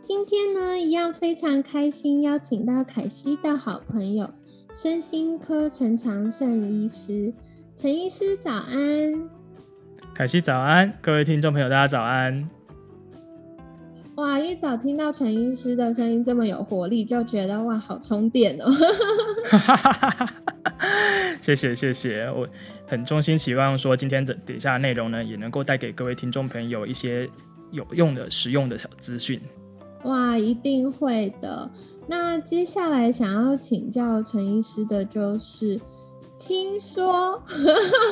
今天呢，一样非常开心，邀请到凯西的好朋友身心科陈长胜医师。陈医师早安，凯西早安，各位听众朋友大家早安。哇，一早听到陈医师的声音这么有活力，就觉得哇，好充电哦。谢谢谢谢，我很衷心期望说今天的底下内容呢，也能够带给各位听众朋友一些有用的、实用的小资讯。哇，一定会的。那接下来想要请教陈医师的就是，听说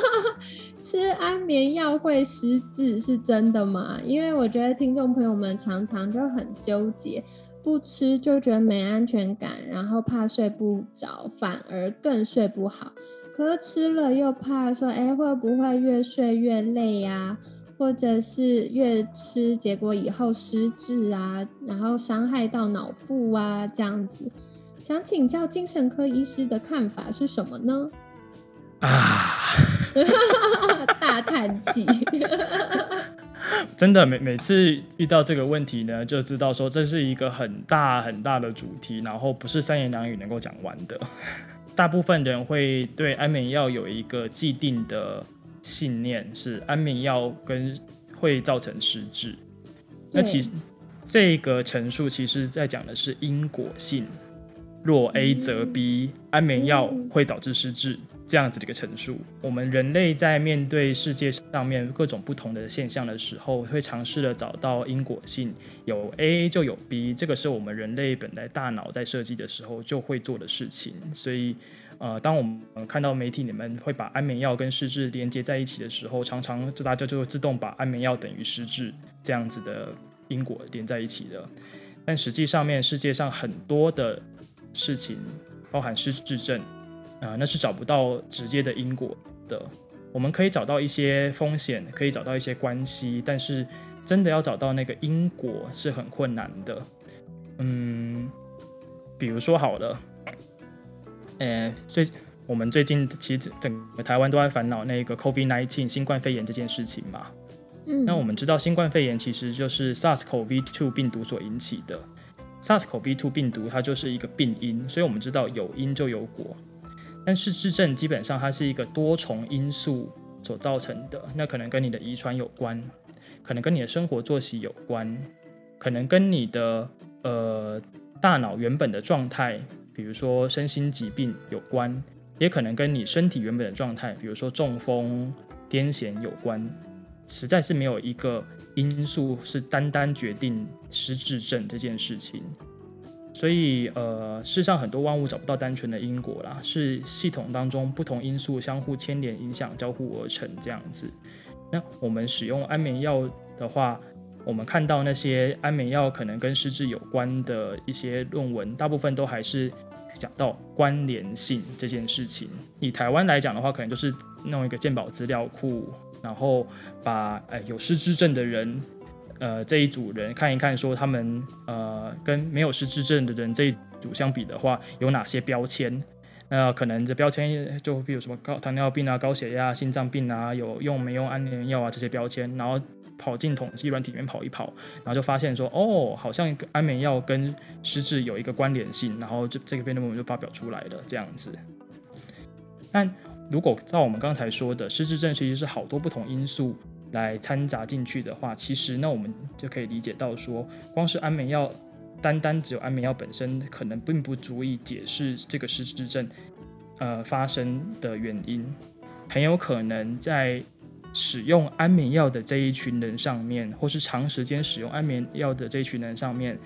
吃安眠药会失智，是真的吗？因为我觉得听众朋友们常常就很纠结，不吃就觉得没安全感，然后怕睡不着，反而更睡不好。可是吃了又怕说，哎，会不会越睡越累呀？或者是越吃，结果以后失智啊，然后伤害到脑部啊，这样子，想请教精神科医师的看法是什么呢？啊，大叹气，真的每每次遇到这个问题呢，就知道说这是一个很大很大的主题，然后不是三言两语能够讲完的。大部分人会对安眠药有一个既定的。信念是安眠药跟会造成失智，那其实这个陈述其实在讲的是因果性，若 A 则 B，安眠药会导致失智这样子的一个陈述。我们人类在面对世界上面各种不同的现象的时候，会尝试的找到因果性，有 A 就有 B，这个是我们人类本来大脑在设计的时候就会做的事情，所以。呃，当我们看到媒体里面会把安眠药跟失智连接在一起的时候，常常这大家就会自动把安眠药等于失智这样子的因果连在一起的。但实际上面世界上很多的事情，包含失智症，啊，那是找不到直接的因果的。我们可以找到一些风险，可以找到一些关系，但是真的要找到那个因果是很困难的。嗯，比如说好了。呃，最我们最近其实整个台湾都在烦恼那个 COVID-19 新冠肺炎这件事情嘛。嗯，那我们知道新冠肺炎其实就是 SARS-CoV-2 病毒所引起的。SARS-CoV-2 病毒它就是一个病因，所以我们知道有因就有果。但是失智症基本上它是一个多重因素所造成的，那可能跟你的遗传有关，可能跟你的生活作息有关，可能跟你的呃大脑原本的状态。比如说身心疾病有关，也可能跟你身体原本的状态，比如说中风、癫痫有关。实在是没有一个因素是单单决定失智症这件事情。所以，呃，世上很多万物找不到单纯的因果啦，是系统当中不同因素相互牵连、影响、交互而成这样子。那我们使用安眠药的话，我们看到那些安眠药可能跟失智有关的一些论文，大部分都还是。讲到关联性这件事情，以台湾来讲的话，可能就是弄一个鉴宝资料库，然后把呃有失智症的人，呃这一组人看一看，说他们呃跟没有失智症的人这一组相比的话，有哪些标签？那可能这标签就比如什么高糖尿病啊、高血压、心脏病啊，有用没用安眠药啊这些标签，然后。跑进统计软体里面跑一跑，然后就发现说，哦，好像安眠药跟失智有一个关联性，然后就这个辩论文就发表出来了这样子。但如果照我们刚才说的，失智症其实是好多不同因素来掺杂进去的话，其实那我们就可以理解到说，光是安眠药，单单只有安眠药本身，可能并不足以解释这个失智症呃发生的原因，很有可能在。使用安眠药的这一群人上面，或是长时间使用安眠药的这一群人上面，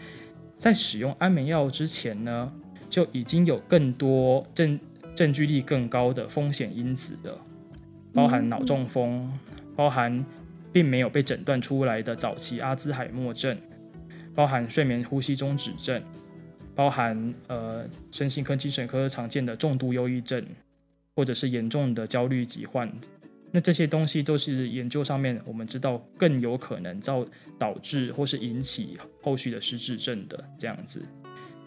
在使用安眠药之前呢，就已经有更多证证据力更高的风险因子的，包含脑中风，包含并没有被诊断出来的早期阿兹海默症，包含睡眠呼吸中止症，包含呃身心科、精神科常见的重度忧郁症，或者是严重的焦虑疾患。那这些东西都是研究上面我们知道更有可能造导致或是引起后续的失智症的这样子。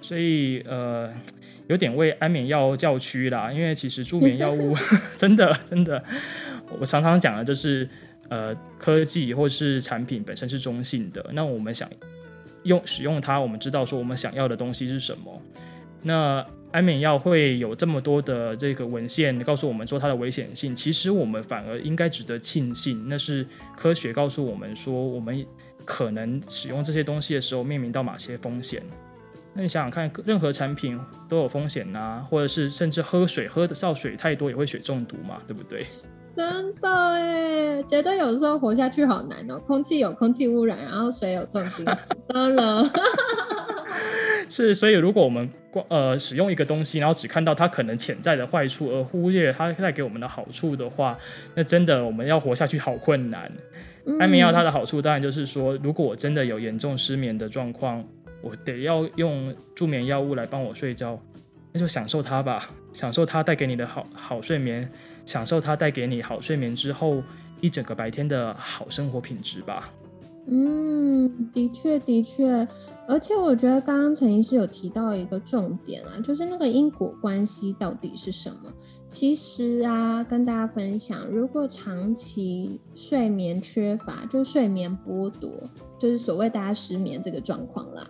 所以呃，有点为安眠药叫屈啦，因为其实助眠药物 真的真的，我常常讲的就是呃科技或是产品本身是中性的，那我们想用使用它，我们知道说我们想要的东西是什么。那安眠药会有这么多的这个文献告诉我们说它的危险性，其实我们反而应该值得庆幸，那是科学告诉我们说我们可能使用这些东西的时候面临到哪些风险。那你想想看，任何产品都有风险呐，或者是甚至喝水喝的少水太多也会水中毒嘛，对不对？真的哎，觉得有时候活下去好难哦。空气有空气污染，然后水有重金属，得了。是，所以如果我们光呃使用一个东西，然后只看到它可能潜在的坏处，而忽略它带给我们的好处的话，那真的我们要活下去好困难。安眠药它的好处当然就是说，如果我真的有严重失眠的状况。我得要用助眠药物来帮我睡觉，那就享受它吧，享受它带给你的好好睡眠，享受它带给你好睡眠之后一整个白天的好生活品质吧。嗯，的确的确，而且我觉得刚刚陈医师有提到一个重点啊，就是那个因果关系到底是什么？其实啊，跟大家分享，如果长期睡眠缺乏，就睡眠剥夺。就是所谓大家失眠这个状况啦，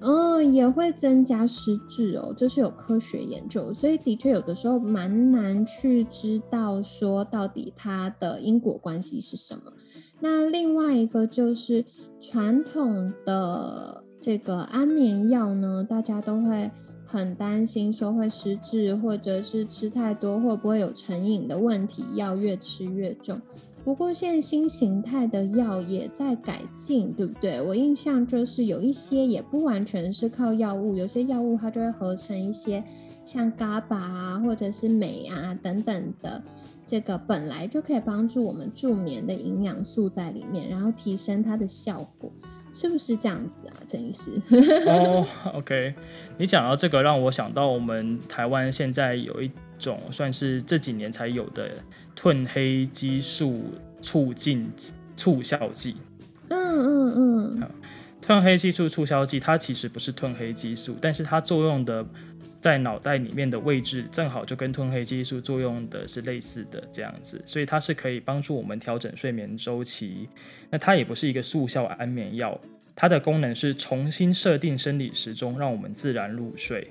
嗯，也会增加失智哦，这是有科学研究，所以的确有的时候蛮难去知道说到底它的因果关系是什么。那另外一个就是传统的这个安眠药呢，大家都会很担心说会失智，或者是吃太多会不会有成瘾的问题，药越吃越重。不过现在新形态的药也在改进，对不对？我印象就是有一些也不完全是靠药物，有些药物它就会合成一些像 GABA 啊，或者是镁啊等等的，这个本来就可以帮助我们助眠的营养素在里面，然后提升它的效果，是不是这样子啊，陈医师？哦，OK，你讲到这个，让我想到我们台湾现在有一。种算是这几年才有的褪黑激素促进促效剂。嗯嗯嗯。褪黑激素促效剂，它其实不是褪黑激素，但是它作用的在脑袋里面的位置正好就跟褪黑激素作用的是类似的这样子，所以它是可以帮助我们调整睡眠周期。那它也不是一个速效安眠药，它的功能是重新设定生理时钟，让我们自然入睡。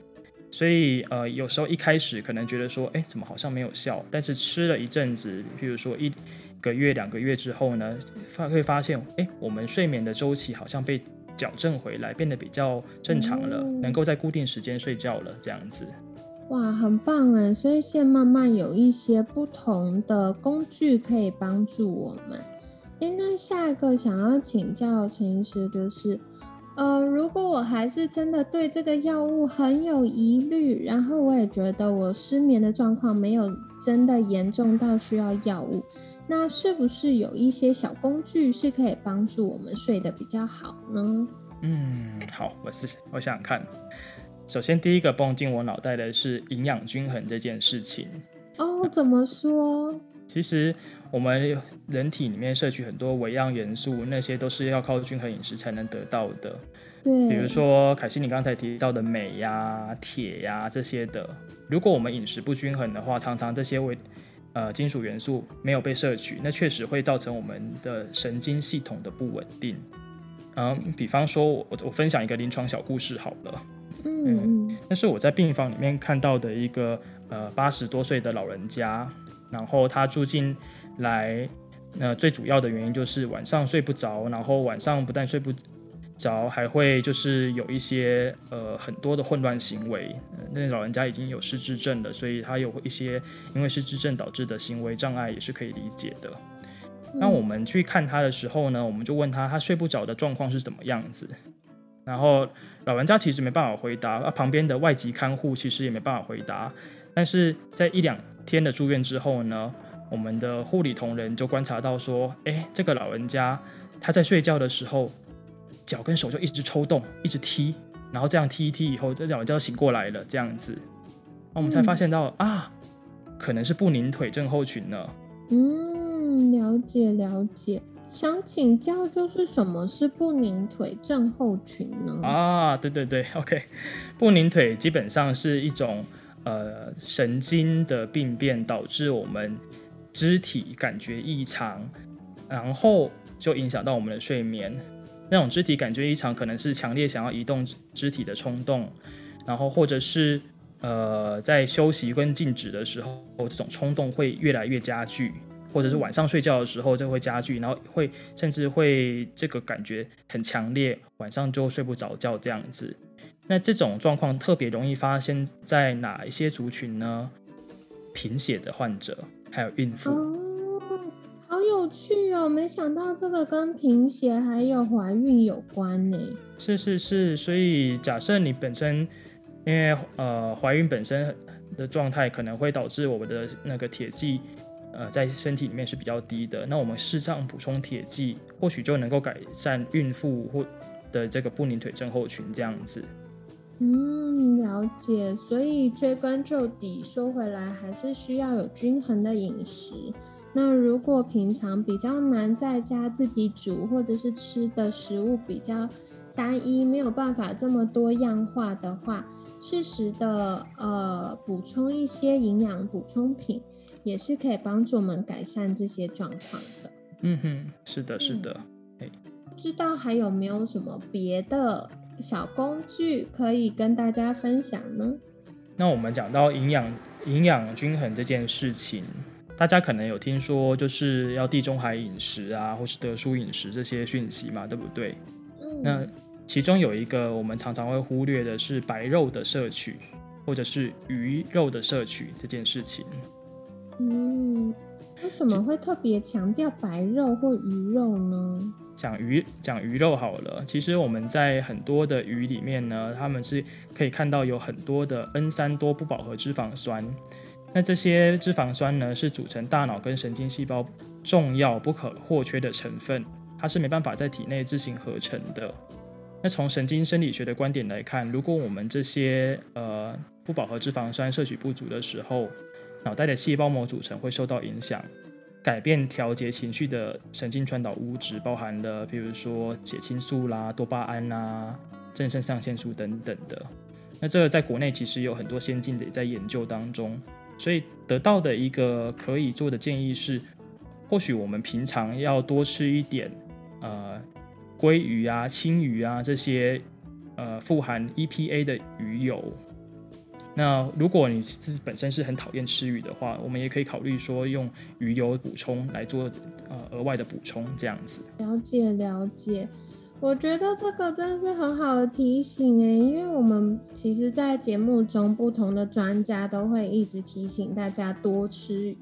所以，呃，有时候一开始可能觉得说，哎，怎么好像没有效？但是吃了一阵子，譬如说一个月、两个月之后呢，发会发现，哎，我们睡眠的周期好像被矫正回来，变得比较正常了，能够在固定时间睡觉了，这样子。哇，很棒哎！所以现在慢慢有一些不同的工具可以帮助我们。哎，那下一个想要请教陈医师就是。呃，如果我还是真的对这个药物很有疑虑，然后我也觉得我失眠的状况没有真的严重到需要药物，那是不是有一些小工具是可以帮助我们睡得比较好呢？嗯，好，我是我想想看，首先第一个蹦进我脑袋的是营养均衡这件事情。哦，怎么说？其实我们人体里面摄取很多微量元素，那些都是要靠均衡饮食才能得到的。对，比如说凯西你刚才提到的镁呀、铁呀这些的，如果我们饮食不均衡的话，常常这些微呃金属元素没有被摄取，那确实会造成我们的神经系统的不稳定。嗯，比方说我我分享一个临床小故事好了。嗯，那是我在病房里面看到的一个呃八十多岁的老人家。然后他住进来，那最主要的原因就是晚上睡不着，然后晚上不但睡不着，还会就是有一些呃很多的混乱行为。那老人家已经有失智症了，所以他有一些因为失智症导致的行为障碍也是可以理解的。那我们去看他的时候呢，我们就问他他睡不着的状况是怎么样子。然后老人家其实没办法回答，啊，旁边的外籍看护其实也没办法回答。但是在一两天的住院之后呢，我们的护理同仁就观察到说，哎，这个老人家他在睡觉的时候，脚跟手就一直抽动，一直踢，然后这样踢一踢以后，这脚就醒过来了，这样子，那我们才发现到啊，可能是不宁腿症候群呢。嗯，了解了解。想请教，就是什么是不宁腿症候群呢？啊，对对对，OK，不宁腿基本上是一种呃神经的病变，导致我们肢体感觉异常，然后就影响到我们的睡眠。那种肢体感觉异常，可能是强烈想要移动肢体的冲动，然后或者是呃在休息跟静止的时候，这种冲动会越来越加剧。或者是晚上睡觉的时候就会加剧，然后会甚至会这个感觉很强烈，晚上就睡不着觉这样子。那这种状况特别容易发生在哪一些族群呢？贫血的患者，还有孕妇。有趣哦！没想到这个跟贫血还有怀孕有关呢。是是是，所以假设你本身因为呃怀孕本身的状态可能会导致我们的那个铁剂。呃，在身体里面是比较低的，那我们适当补充铁剂，或许就能够改善孕妇或的这个不宁腿症候群这样子。嗯，了解。所以追根究底，说回来还是需要有均衡的饮食。那如果平常比较难在家自己煮，或者是吃的食物比较单一，没有办法这么多样化的话，适时的呃补充一些营养补充品。也是可以帮助我们改善这些状况的。嗯哼，是的，是的。不知道还有没有什么别的小工具可以跟大家分享呢？那我们讲到营养营养均衡这件事情，大家可能有听说，就是要地中海饮食啊，或是德叔饮食这些讯息嘛，对不对？嗯。那其中有一个我们常常会忽略的是白肉的摄取，或者是鱼肉的摄取这件事情。嗯，为什么会特别强调白肉或鱼肉呢？讲鱼讲鱼肉好了，其实我们在很多的鱼里面呢，他们是可以看到有很多的 N 三多不饱和脂肪酸。那这些脂肪酸呢，是组成大脑跟神经细胞重要不可或缺的成分，它是没办法在体内自行合成的。那从神经生理学的观点来看，如果我们这些呃不饱和脂肪酸摄取不足的时候，脑袋的细胞膜组成会受到影响，改变调节情绪的神经传导物质包含了，比如说血清素啦、多巴胺啦、正肾上腺素等等的。那这个在国内其实有很多先进的也在研究当中，所以得到的一个可以做的建议是，或许我们平常要多吃一点，呃，鲑鱼啊、青鱼啊这些，呃，富含 EPA 的鱼油。那如果你自己本身是很讨厌吃鱼的话，我们也可以考虑说用鱼油补充来做呃额外的补充这样子。了解了解，我觉得这个真的是很好的提醒诶，因为我们其实，在节目中不同的专家都会一直提醒大家多吃鱼。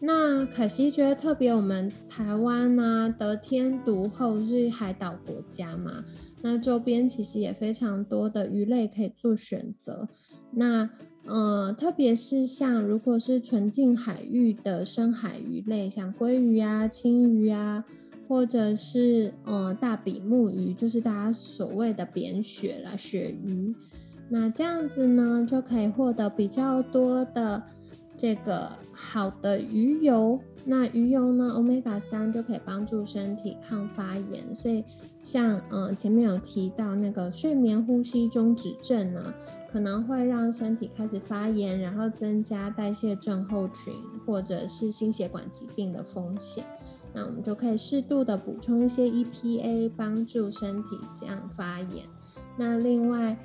那可惜觉得特别我们台湾啊，得天独厚是海岛国家嘛，那周边其实也非常多的鱼类可以做选择。那呃，特别是像如果是纯净海域的深海鱼类，像鲑鱼啊、青鱼啊，或者是呃大比目鱼，就是大家所谓的扁鳕啦、鳕鱼，那这样子呢，就可以获得比较多的这个好的鱼油。那鱼油呢，omega 三就可以帮助身体抗发炎。所以像嗯前面有提到那个睡眠呼吸中止症呢。可能会让身体开始发炎，然后增加代谢症候群或者是心血管疾病的风险。那我们就可以适度的补充一些 EPA，帮助身体这样发炎。那另外，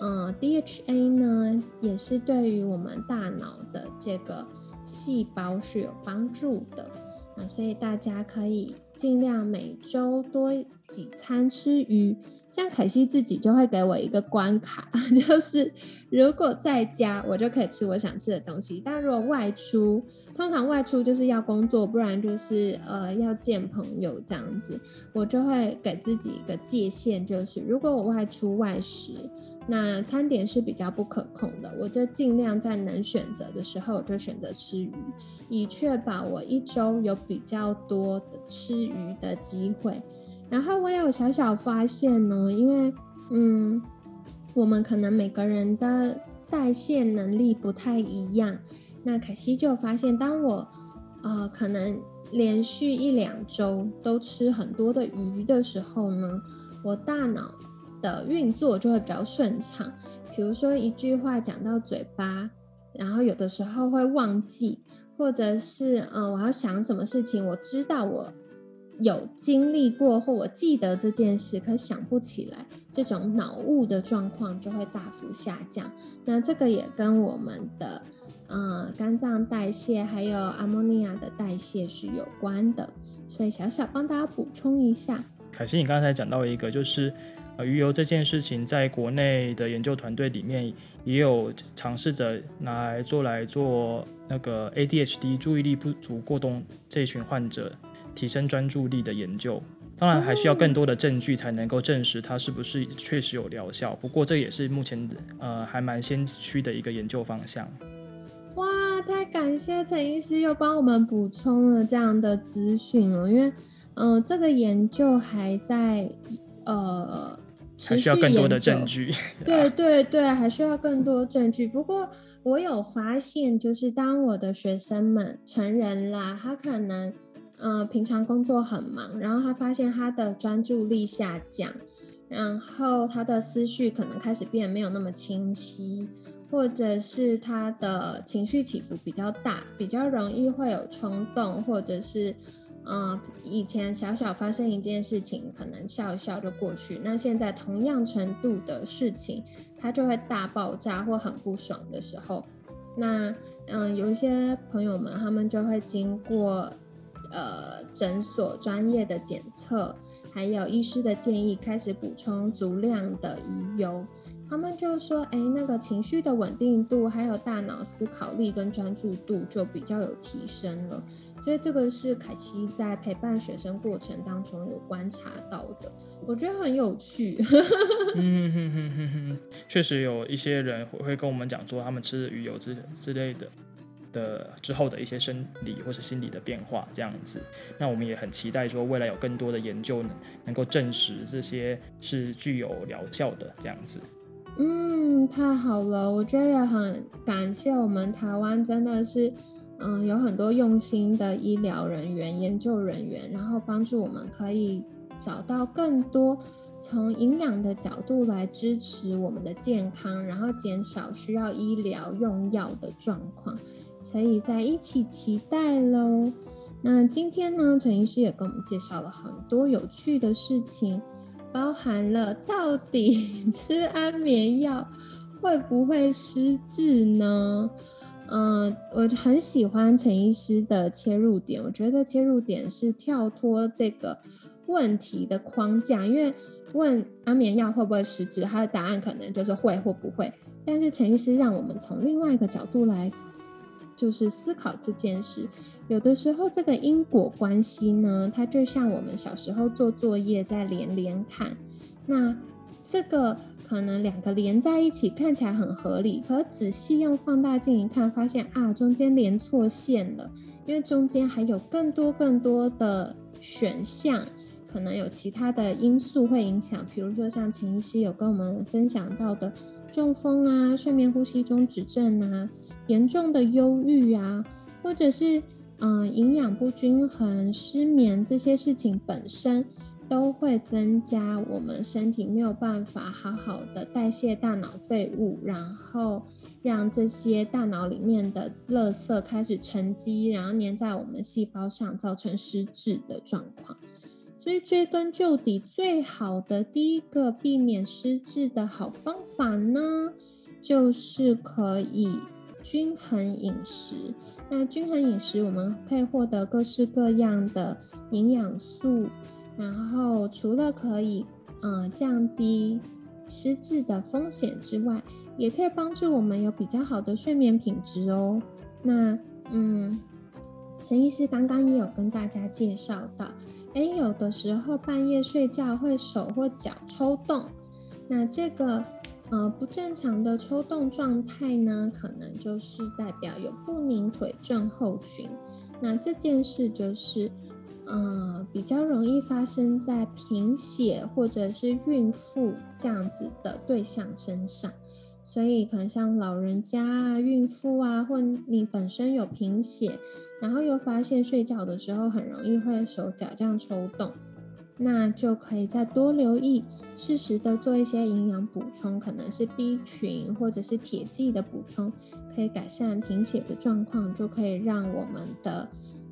呃，DHA 呢，也是对于我们大脑的这个细胞是有帮助的。那所以大家可以尽量每周多几餐吃鱼。像凯西自己就会给我一个关卡，就是如果在家，我就可以吃我想吃的东西；但如果外出，通常外出就是要工作，不然就是呃要见朋友这样子，我就会给自己一个界限，就是如果我外出外食，那餐点是比较不可控的，我就尽量在能选择的时候，我就选择吃鱼，以确保我一周有比较多的吃鱼的机会。然后我有小小发现呢，因为嗯，我们可能每个人的代谢能力不太一样。那凯西就发现，当我呃可能连续一两周都吃很多的鱼的时候呢，我大脑的运作就会比较顺畅。比如说一句话讲到嘴巴，然后有的时候会忘记，或者是嗯我要想什么事情，我知道我。有经历过或我记得这件事，可想不起来，这种脑雾的状况就会大幅下降。那这个也跟我们的呃肝脏代谢还有阿莫尼亚的代谢是有关的。所以小小帮大家补充一下。凯西，你刚才讲到一个，就是呃鱼油这件事情，在国内的研究团队里面也有尝试着拿来做来做那个 ADHD 注意力不足过动这群患者。提升专注力的研究，当然还需要更多的证据才能够证实它是不是确实有疗效。不过这也是目前呃还蛮先驱的一个研究方向。哇，太感谢陈医师又帮我们补充了这样的资讯哦，因为嗯这个研究还在呃还需要更多的证据。对对对，还需要更多证据。不过我有发现，就是当我的学生们成人啦，他可能。呃，平常工作很忙，然后他发现他的专注力下降，然后他的思绪可能开始变没有那么清晰，或者是他的情绪起伏比较大，比较容易会有冲动，或者是呃，以前小小发生一件事情，可能笑一笑就过去，那现在同样程度的事情，他就会大爆炸或很不爽的时候，那嗯，有一些朋友们他们就会经过。呃，诊所专业的检测，还有医师的建议，开始补充足量的鱼油。他们就说，哎，那个情绪的稳定度，还有大脑思考力跟专注度就比较有提升了。所以这个是凯西在陪伴学生过程当中有观察到的，我觉得很有趣。嗯哼哼哼哼，确实有一些人会跟我们讲说，他们吃鱼油之之类的。的之后的一些生理或是心理的变化，这样子，那我们也很期待说未来有更多的研究能能够证实这些是具有疗效的这样子。嗯，太好了，我觉得也很感谢我们台湾真的是，嗯，有很多用心的医疗人员、研究人员，然后帮助我们可以找到更多从营养的角度来支持我们的健康，然后减少需要医疗用药的状况。可以在一起期待喽。那今天呢，陈医师也跟我们介绍了很多有趣的事情，包含了到底吃安眠药会不会失智呢？嗯，我很喜欢陈医师的切入点，我觉得切入点是跳脱这个问题的框架，因为问安眠药会不会失智，它的答案可能就是会或不会。但是陈医师让我们从另外一个角度来。就是思考这件事，有的时候这个因果关系呢，它就像我们小时候做作业在连连看，那这个可能两个连在一起看起来很合理，可仔细用放大镜一看，发现啊中间连错线了，因为中间还有更多更多的选项，可能有其他的因素会影响，比如说像秦医师有跟我们分享到的中风啊、睡眠呼吸中止症啊。严重的忧郁啊，或者是嗯营养不均衡、失眠这些事情本身，都会增加我们身体没有办法好好的代谢大脑废物，然后让这些大脑里面的垃圾开始沉积，然后粘在我们细胞上，造成失智的状况。所以追根究底，最好的第一个避免失智的好方法呢，就是可以。均衡饮食，那均衡饮食我们可以获得各式各样的营养素，然后除了可以嗯降低失智的风险之外，也可以帮助我们有比较好的睡眠品质哦。那嗯，陈医师刚刚也有跟大家介绍到，哎，有的时候半夜睡觉会手或脚抽动，那这个。呃，不正常的抽动状态呢，可能就是代表有不宁腿症候群。那这件事就是呃，比较容易发生在贫血或者是孕妇这样子的对象身上，所以可能像老人家啊、孕妇啊，或你本身有贫血，然后又发现睡觉的时候很容易会手脚这样抽动，那就可以再多留意，适时的做一些营养补充，可能是 B 群或者是铁剂的补充，可以改善贫血的状况，就可以让我们的。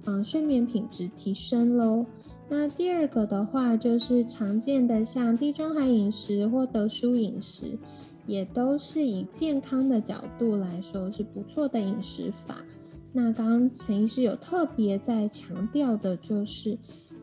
嗯，睡眠品质提升喽。那第二个的话，就是常见的像地中海饮食或德叔饮食，也都是以健康的角度来说是不错的饮食法。那刚刚陈医师有特别在强调的，就是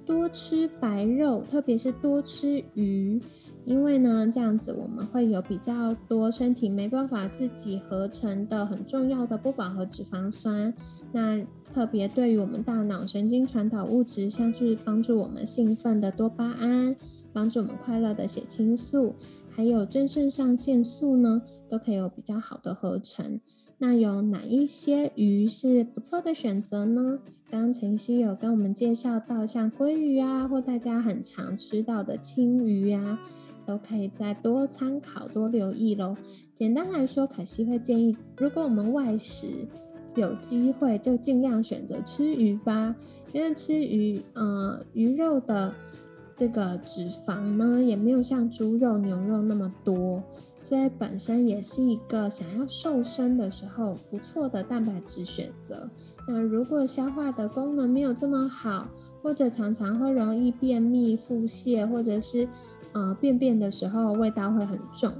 多吃白肉，特别是多吃鱼，因为呢，这样子我们会有比较多身体没办法自己合成的很重要的不饱和脂肪酸。那特别对于我们大脑神经传导物质，像是帮助我们兴奋的多巴胺，帮助我们快乐的血清素，还有正肾上腺素呢，都可以有比较好的合成。那有哪一些鱼是不错的选择呢？刚刚晨曦有跟我们介绍到，像鲑鱼啊，或大家很常吃到的青鱼啊，都可以再多参考、多留意喽。简单来说，凯西会建议，如果我们外食。有机会就尽量选择吃鱼吧，因为吃鱼，呃，鱼肉的这个脂肪呢，也没有像猪肉、牛肉那么多，所以本身也是一个想要瘦身的时候不错的蛋白质选择。那如果消化的功能没有这么好，或者常常会容易便秘、腹泻，或者是呃便便的时候味道会很重，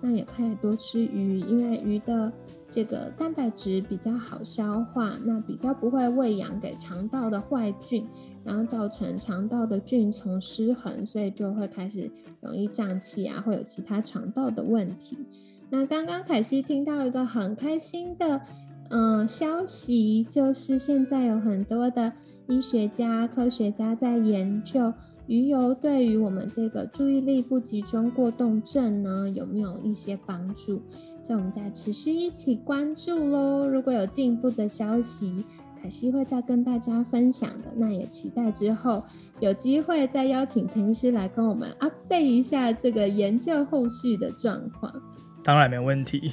那也可以多吃鱼，因为鱼的。这个蛋白质比较好消化，那比较不会喂养给肠道的坏菌，然后造成肠道的菌丛失衡，所以就会开始容易胀气啊，会有其他肠道的问题。那刚刚凯西听到一个很开心的嗯消息，就是现在有很多的医学家、科学家在研究。鱼油对于我们这个注意力不集中过动症呢，有没有一些帮助？所以我们再持续一起关注喽。如果有进一步的消息，凯西会再跟大家分享的。那也期待之后有机会再邀请陈医师来跟我们 update 一下这个研究后续的状况。当然没问题。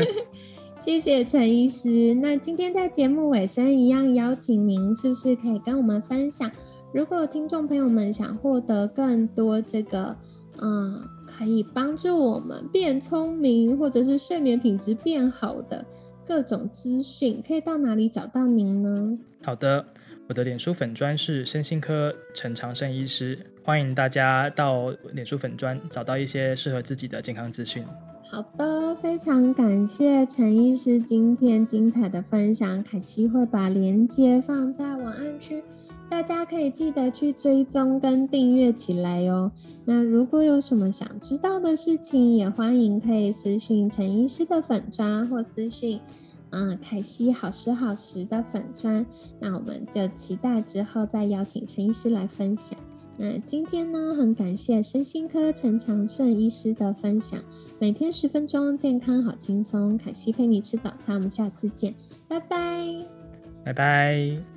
谢谢陈医师。那今天在节目尾声一样邀请您，是不是可以跟我们分享？如果听众朋友们想获得更多这个，嗯，可以帮助我们变聪明或者是睡眠品质变好的各种资讯，可以到哪里找到您呢？好的，我的脸书粉砖是身心科陈长胜医师，欢迎大家到脸书粉砖找到一些适合自己的健康资讯。好的，非常感谢陈医师今天精彩的分享，凯西会把链接放在文案区。大家可以记得去追踪跟订阅起来哟。那如果有什么想知道的事情，也欢迎可以私信陈医师的粉砖，或私信嗯凯西好时好时的粉砖。那我们就期待之后再邀请陈医师来分享。那今天呢，很感谢身心科陈长胜医师的分享。每天十分钟，健康好轻松。凯西陪你吃早餐，我们下次见，拜拜，拜拜。